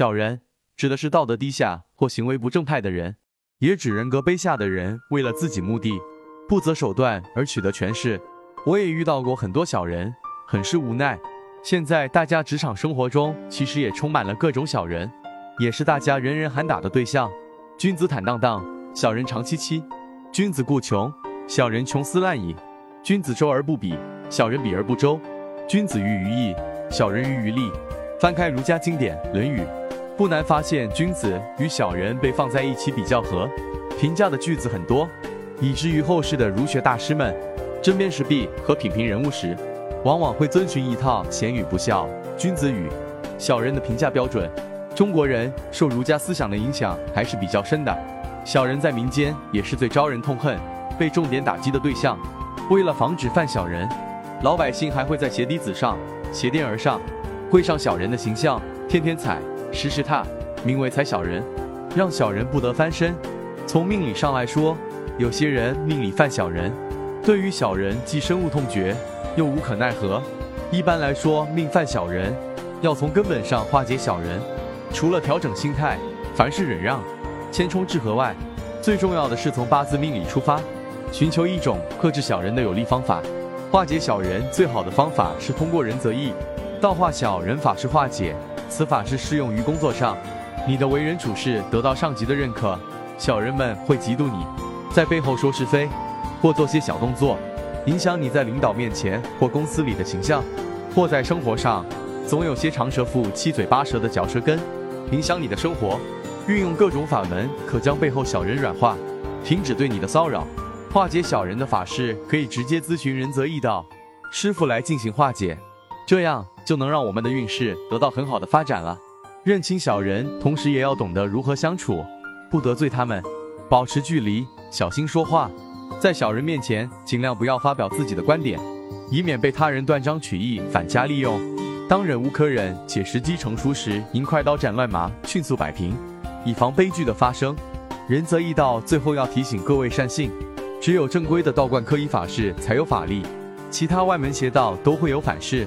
小人指的是道德低下或行为不正派的人，也指人格卑下的人为了自己目的不择手段而取得权势。我也遇到过很多小人，很是无奈。现在大家职场生活中其实也充满了各种小人，也是大家人人喊打的对象。君子坦荡荡，小人长戚戚；君子固穷，小人穷斯滥矣；君子周而不比，小人比而不周；君子喻于义，小人喻于利。翻开儒家经典《论语》，不难发现君子与小人被放在一起比较和评价的句子很多，以至于后世的儒学大师们针砭时弊和品评人物时，往往会遵循一套贤与不孝、君子与小人的评价标准。中国人受儒家思想的影响还是比较深的，小人在民间也是最招人痛恨、被重点打击的对象。为了防止犯小人，老百姓还会在鞋底子上鞋垫而上。绘上小人的形象，天天踩，时时踏，名为踩小人，让小人不得翻身。从命理上来说，有些人命里犯小人，对于小人既深恶痛绝，又无可奈何。一般来说，命犯小人，要从根本上化解小人，除了调整心态，凡事忍让，谦冲致和外，最重要的是从八字命理出发，寻求一种克制小人的有力方法。化解小人最好的方法是通过仁则义。道化小人法是化解，此法是适用于工作上。你的为人处事得到上级的认可，小人们会嫉妒你，在背后说是非，或做些小动作，影响你在领导面前或公司里的形象，或在生活上，总有些长舌妇七嘴八舌的嚼舌根，影响你的生活。运用各种法门，可将背后小人软化，停止对你的骚扰。化解小人的法事，可以直接咨询仁泽义道师傅来进行化解，这样。就能让我们的运势得到很好的发展了。认清小人，同时也要懂得如何相处，不得罪他们，保持距离，小心说话。在小人面前，尽量不要发表自己的观点，以免被他人断章取义、反加利用。当忍无可忍且时机成熟时，应快刀斩乱麻，迅速摆平，以防悲剧的发生。仁则义道，最后要提醒各位善信：只有正规的道观科仪法事才有法力，其他外门邪道都会有反噬。